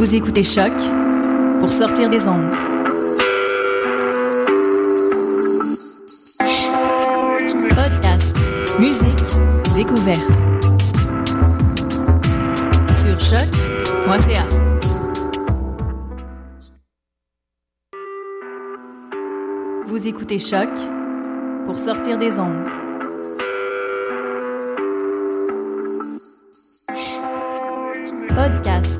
Vous écoutez Choc pour sortir des ondes. Podcast, musique, découverte. Sur choc.ca. Vous écoutez Choc pour sortir des ondes. Podcast,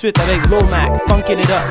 suite avec Lomac, Funkin' It Up.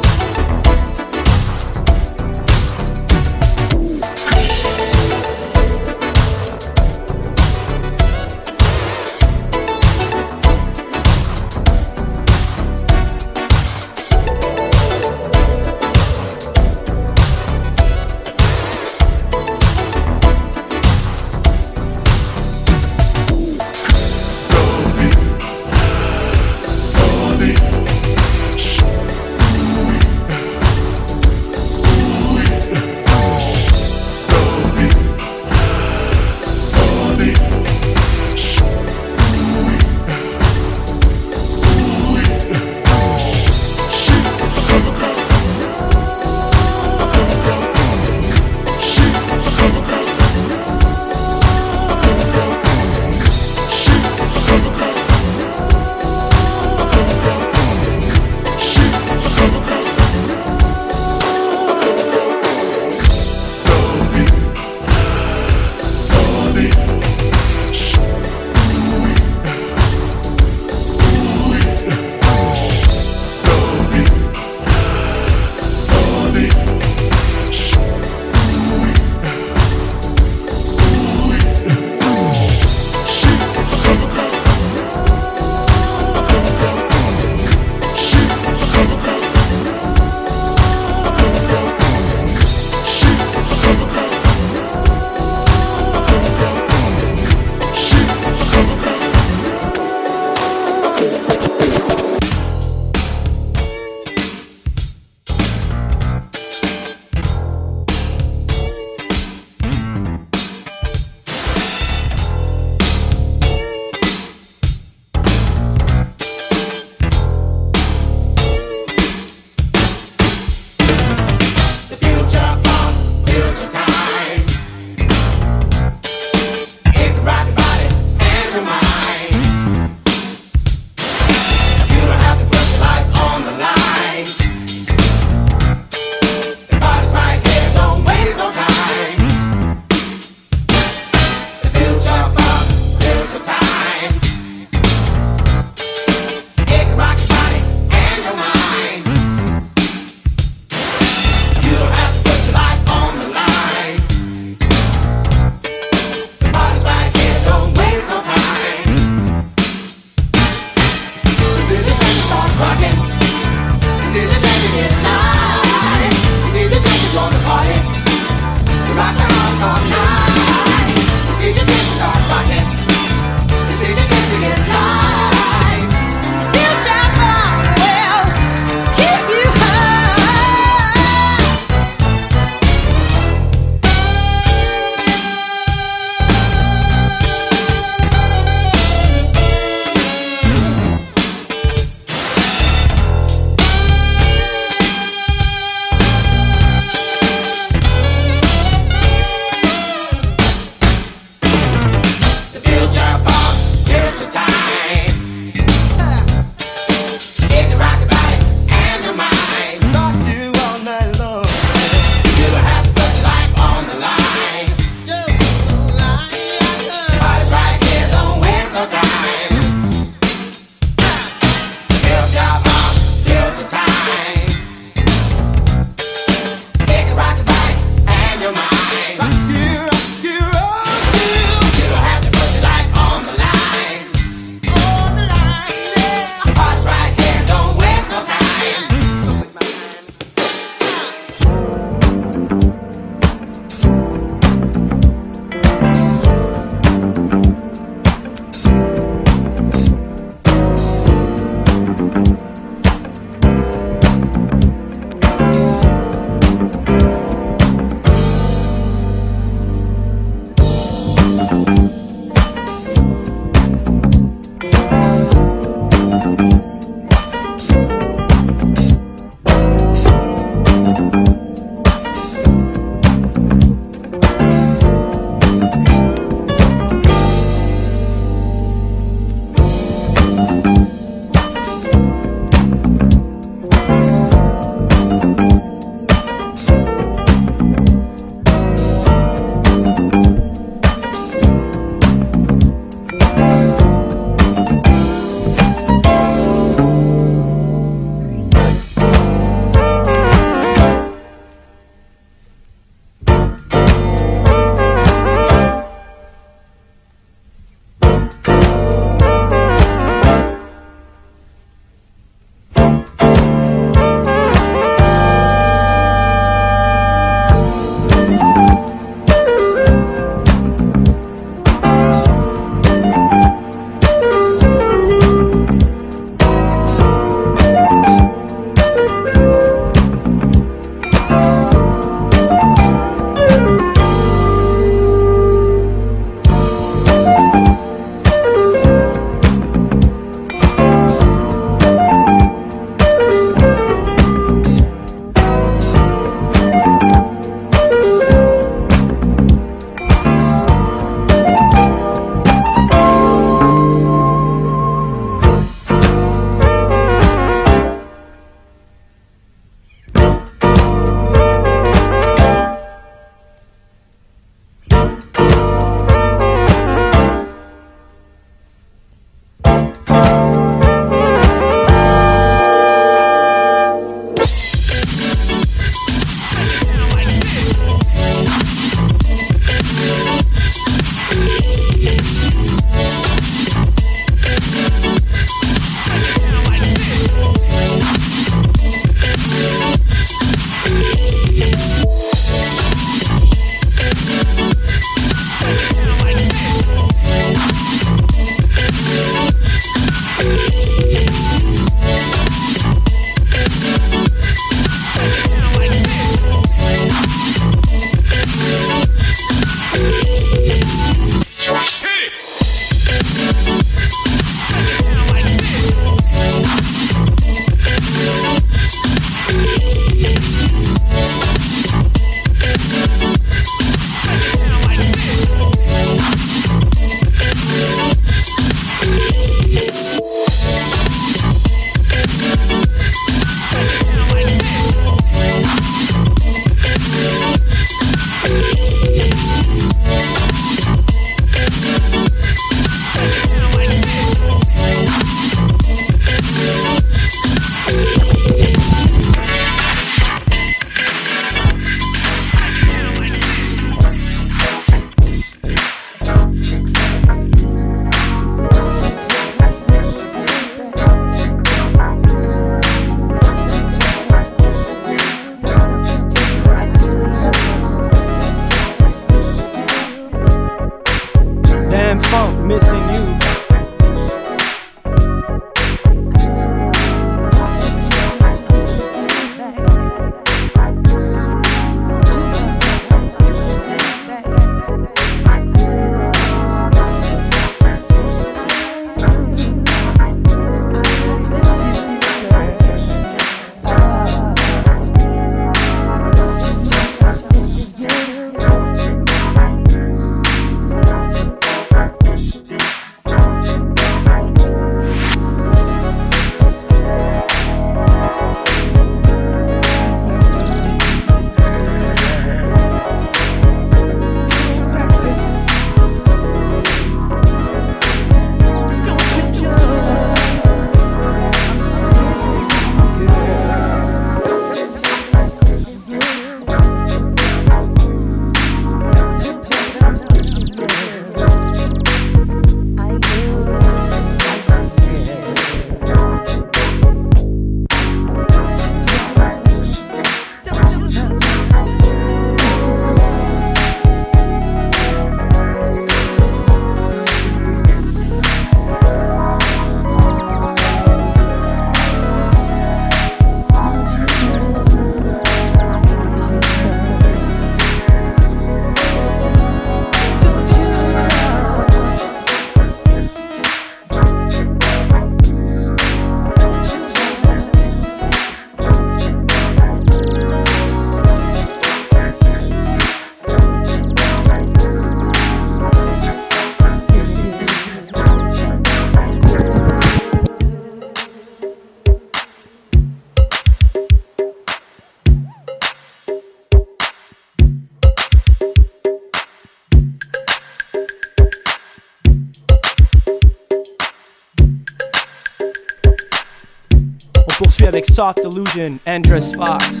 Soft Illusion, Andress Fox.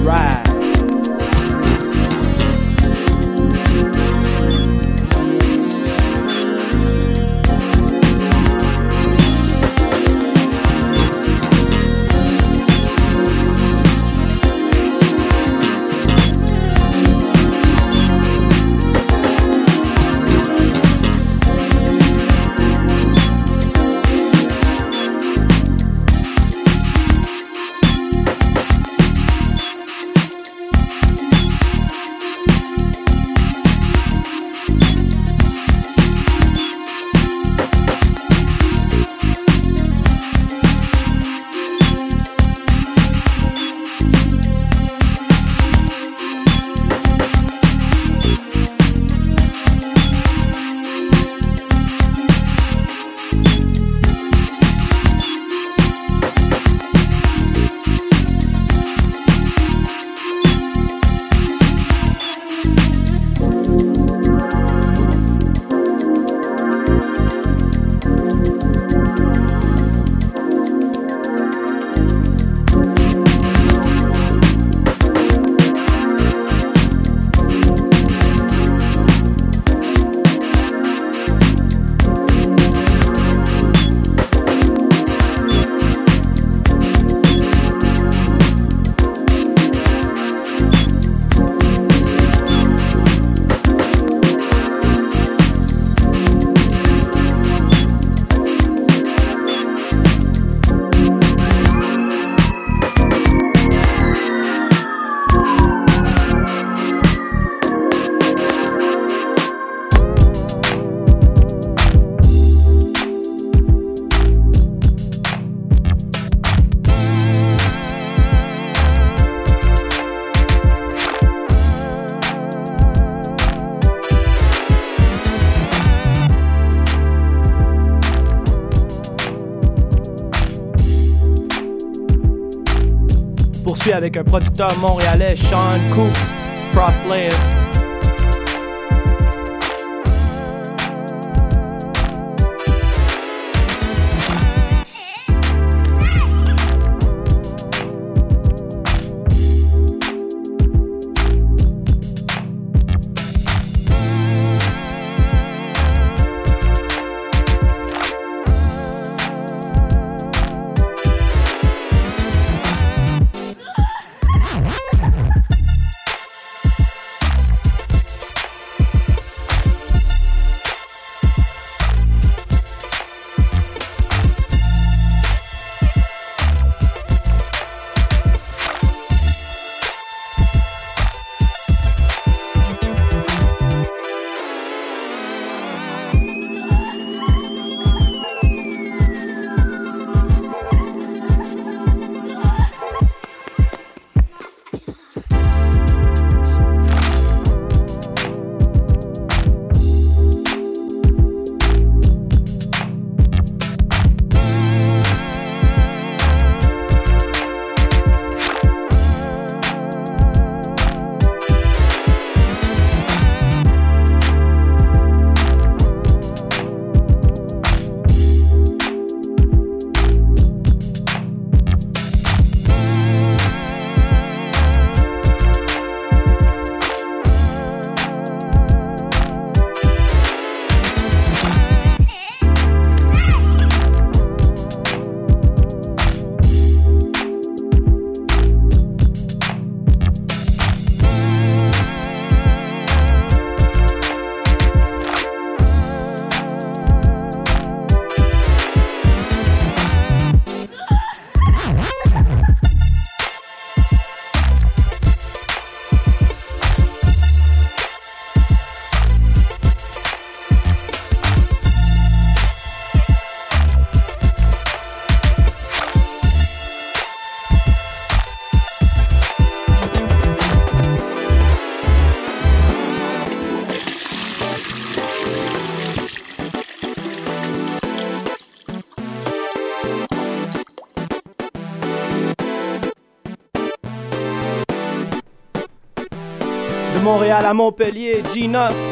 ride. Avec un producteur montréalais, Sean Coop, Prof Player. À Montpellier, G9.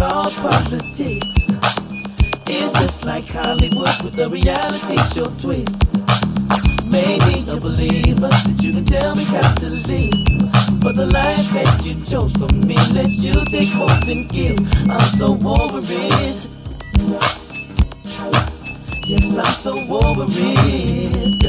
All politics. It's just like Hollywood with a reality show twist. Made me a believer that you can tell me how to live. But the life that you chose for me lets you take more than give. I'm so over it. Yes, I'm so over it.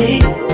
me.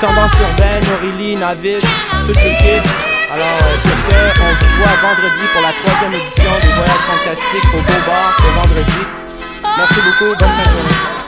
tendance urbaine, Aurélie, Navid, toute l'équipe. Alors, euh, sur ce, on se voit vendredi pour la troisième édition des Voyages Fantastiques au Beau Bar, ce vendredi. Merci beaucoup, bonne fin de journée.